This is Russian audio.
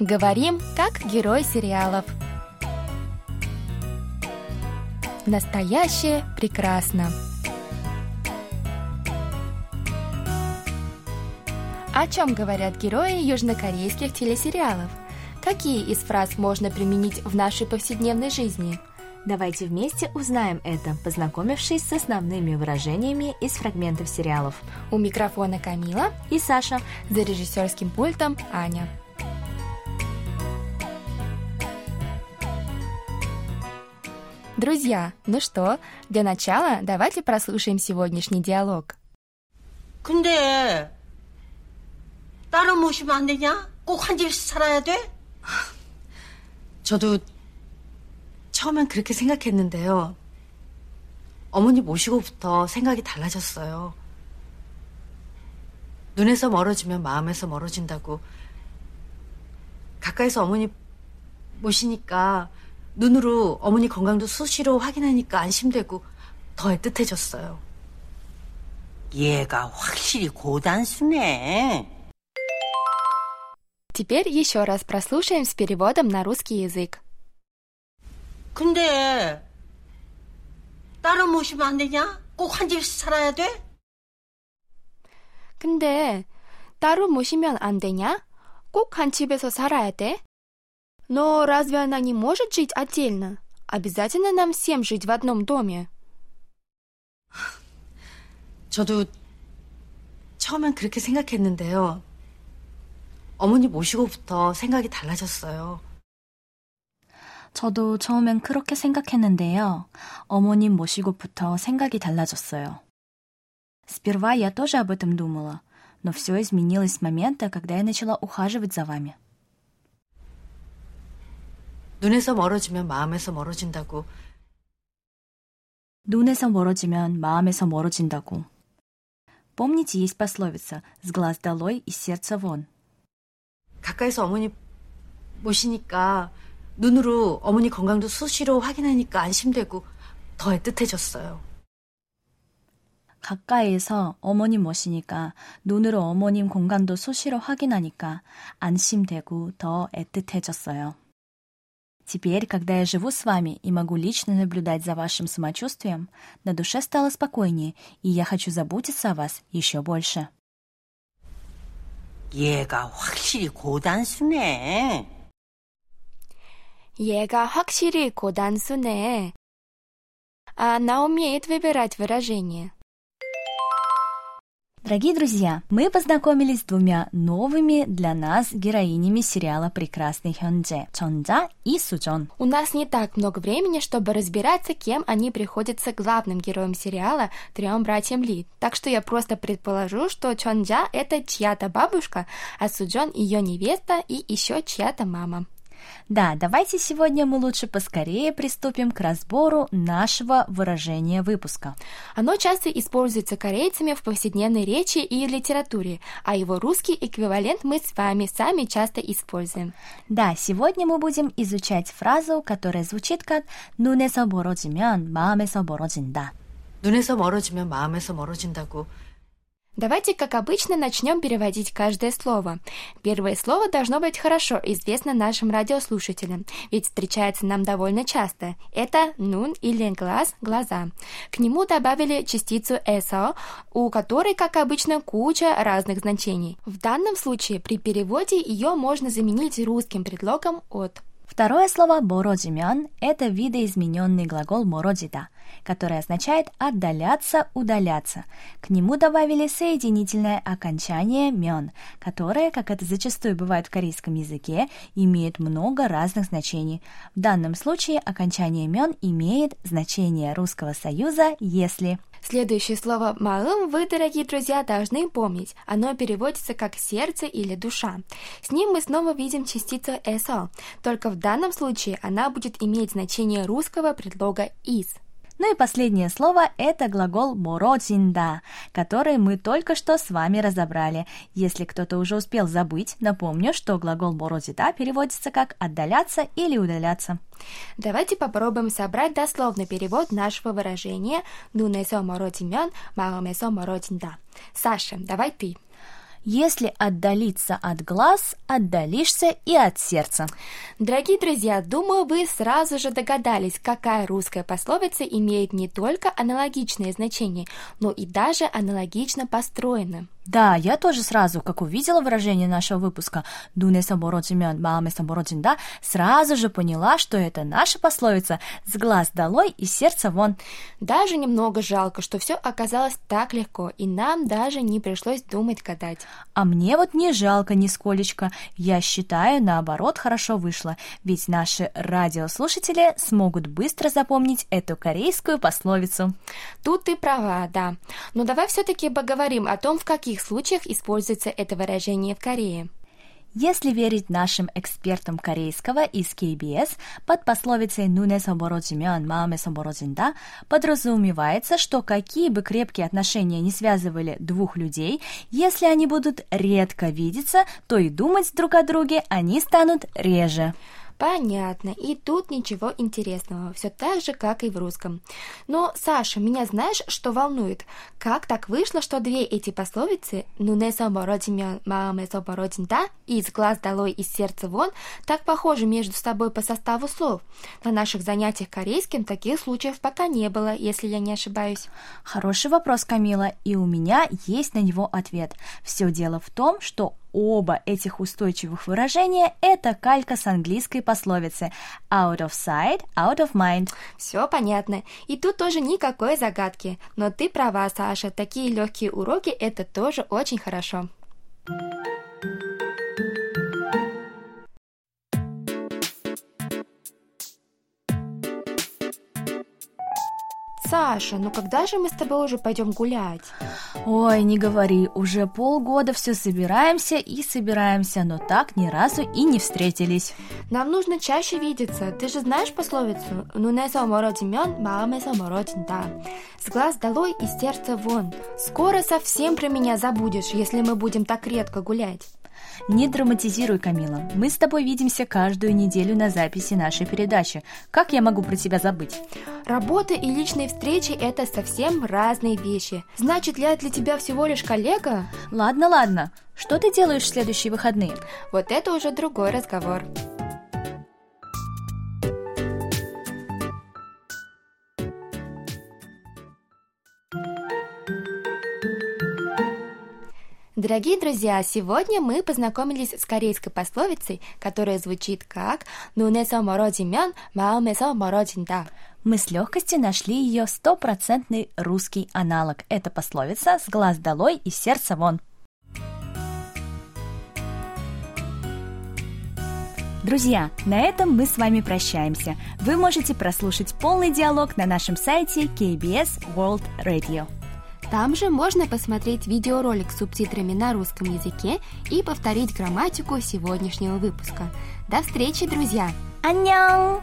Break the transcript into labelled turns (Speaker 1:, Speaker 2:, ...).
Speaker 1: Говорим, как герой сериалов. Настоящее прекрасно. О чем говорят герои южнокорейских телесериалов? Какие из фраз можно применить в нашей повседневной жизни?
Speaker 2: Давайте вместе узнаем это, познакомившись с основными выражениями из фрагментов сериалов.
Speaker 1: У микрофона Камила
Speaker 2: и Саша.
Speaker 1: За режиссерским пультом Аня. Друзья, ну что, для начала давайте прослушаем сегодняшний диалог.
Speaker 3: 근데 따로 모시면 안 되냐? 꼭 한 집에서 살아야 돼?
Speaker 4: 저도 처음엔 그렇게 생각했는데요. 어머니 모시고부터 생각이 달라졌어요. 눈에서 멀어지면 마음에서 멀어진다고. 가까이서 어머니 모시니까 눈으로 어머니 건강도 수시로 확인하니까 안심되고 더 애틋해졌어요.
Speaker 3: 얘가 확실히 고단수네.
Speaker 1: Теперь еще раз прослушаем с переводом на русский язык.
Speaker 3: 근데 따로 모시면 안 되냐? 꼭 한 집에서 살아야 돼?
Speaker 1: 근데 따로 모시면 안 되냐? 꼭 한 집에서 살아야 돼? Но разве она не может жить отдельно? Обязательно нам всем жить в одном доме?
Speaker 4: 저도 처음엔 그렇게 생각했는데요. 어머니 모시고부터 생각이 달라졌어요.
Speaker 2: 저도 처음엔 그렇게 생각했는데요. 어머님 모시고부터 생각이 달라졌어요. Сперва я тоже об этом думала, но все изменилось с момента, когда я начала ухаживать за вами.
Speaker 4: 눈에서 멀어지면 마음에서 멀어진다고.
Speaker 2: 눈에서 멀어지면 마음에서 멀어진다고. Помните, есть пословица «с глаз долой и сердца вон».
Speaker 4: 가까이서 어머니 모시니까 눈으로 어머니 건강도 수시로 확인하니까 안심되고 더 애틋해졌어요.
Speaker 2: 가까이에서 어머님 모시니까 눈으로 어머님 건강도 수시로 확인하니까 안심되고 더 애틋해졌어요. Теперь, когда я живу с вами и могу лично наблюдать за вашим самочувствием, на душе стало спокойнее, и я хочу заботиться о вас еще больше.
Speaker 3: 얘가 확실히 고단수네.
Speaker 1: 얘가 확실히 고단수네. А она умеет выбирать выражения.
Speaker 2: Дорогие друзья, мы познакомились с двумя новыми для нас героинями сериала «Прекрасный Хёнже» – Чонджа и Суджон.
Speaker 1: У нас не так много времени, чтобы разбираться, кем они приходятся главным героям сериала трем братьям Ли. Так что я просто предположу, что Чонджа – это чья-то бабушка, а Суджон – ее невеста и еще чья-то мама.
Speaker 2: Да, давайте сегодня мы лучше поскорее приступим к разбору нашего выражения выпуска.
Speaker 1: Оно часто используется корейцами в повседневной речи и литературе, а его русский эквивалент мы с вами сами часто используем.
Speaker 2: Да, сегодня мы будем изучать фразу, которая звучит как «눈에서 멀어지면 마음에서 멀어진다».
Speaker 4: 눈에서 멀어지면 마음에서 멀어진다고
Speaker 1: Давайте, как обычно, начнем переводить каждое слово. Первое слово должно быть хорошо известно нашим радиослушателям, ведь встречается нам довольно часто. Это «нун» или «глаз» — «глаза». К нему добавили частицу «эсо», у которой, как обычно, куча разных значений. В данном случае при переводе ее можно заменить русским предлогом «от».
Speaker 2: Второе слово «бородимен» — это видоизмененный глагол «мородида», который означает «отдаляться», «удаляться». К нему добавили соединительное окончание «мен», которое, как это зачастую бывает в корейском языке, имеет много разных значений. В данном случае окончание «мен» имеет значение русского союза «если».
Speaker 1: Следующее слово «маым» вы, дорогие друзья, должны помнить. Оно переводится как «сердце» или «душа». С ним мы снова видим частицу «эсо», только в данном случае она будет иметь значение русского предлога «из».
Speaker 2: Ну и последнее слово – это глагол мородзинда, который мы только что с вами разобрали. Если кто-то уже успел забыть, напомню, что глагол мородзида переводится как «отдаляться» или «удаляться».
Speaker 1: Давайте попробуем собрать дословный перевод нашего выражения «нунесо мородимен, маомесо мородинда». Саша, давай ты.
Speaker 2: Если отдалиться от глаз, отдалишься и от сердца.
Speaker 1: Дорогие друзья, думаю, вы сразу же догадались, какая русская пословица имеет не только аналогичное значение, но и даже аналогично построена.
Speaker 2: Да, я тоже сразу, как увидела выражение нашего выпуска «Дунеса бородзимен, маамеса бородзинда», сразу же поняла, что это наша пословица «С глаз долой и сердца вон».
Speaker 1: Даже немного жалко, что все оказалось так легко, и нам даже не пришлось думать гадать.
Speaker 2: А мне вот не жалко нисколечко. Я считаю, наоборот, хорошо вышло, ведь наши радиослушатели смогут быстро запомнить эту корейскую пословицу.
Speaker 1: Тут ты права, да. Но давай все-таки поговорим о том, в каких каких случаях используется это выражение в Корее?
Speaker 2: Если верить нашим экспертам корейского из KBS, под пословицей «눈에서 멀어지면 마음에서 멀어진다» подразумевается, что какие бы крепкие отношения не связывали двух людей, если они будут редко видеться, то и думать друг о друге они станут реже.
Speaker 1: Понятно, и тут ничего интересного, все так же, как и в русском. Но, Саша, меня знаешь, что волнует? Как так вышло, что две эти пословицы «нунесо бородимя маамесо бородинда» и «из глаз долой, из сердца вон» так похожи между собой по составу слов? На наших занятиях корейским таких случаев пока не было, если я не ошибаюсь.
Speaker 2: Хороший вопрос, Камила, и у меня есть на него ответ. Все дело в том, что Оба этих устойчивых выражения – это калька с английской пословицы «out of sight, out of mind».
Speaker 1: Все понятно. И тут тоже никакой загадки. Но ты права, Саша, такие легкие уроки – это тоже очень хорошо. Саша, ну когда же мы с тобой уже пойдем гулять?
Speaker 2: Ой, не говори, уже полгода все собираемся и собираемся, но так ни разу и не встретились.
Speaker 1: Нам нужно чаще видеться. Ты же знаешь пословицу «Ну не самороден мен, мама самороден да». С глаз долой и сердце вон. Скоро совсем про меня забудешь, если мы будем так редко гулять.
Speaker 2: Не драматизируй, Камила. Мы с тобой видимся каждую неделю на записи нашей передачи. Как я могу про тебя забыть?
Speaker 1: Работа и личные встречи – это совсем разные вещи. Значит, я для тебя всего лишь коллега?
Speaker 2: Ладно, ладно. Что ты делаешь в следующие выходные?
Speaker 1: Вот это уже другой разговор. Дорогие друзья, сегодня мы познакомились с корейской пословицей, которая звучит как «Нунесо мородимен, маумесо мородинда».
Speaker 2: Мы с легкостью нашли ее стопроцентный русский аналог. Это пословица «С глаз долой и сердце вон». Друзья, на этом мы с вами прощаемся. Вы можете прослушать полный диалог на нашем сайте KBS World Radio.
Speaker 1: Там же можно посмотреть видеоролик с субтитрами на русском языке и повторить грамматику сегодняшнего выпуска. До встречи, друзья!
Speaker 2: Аньян!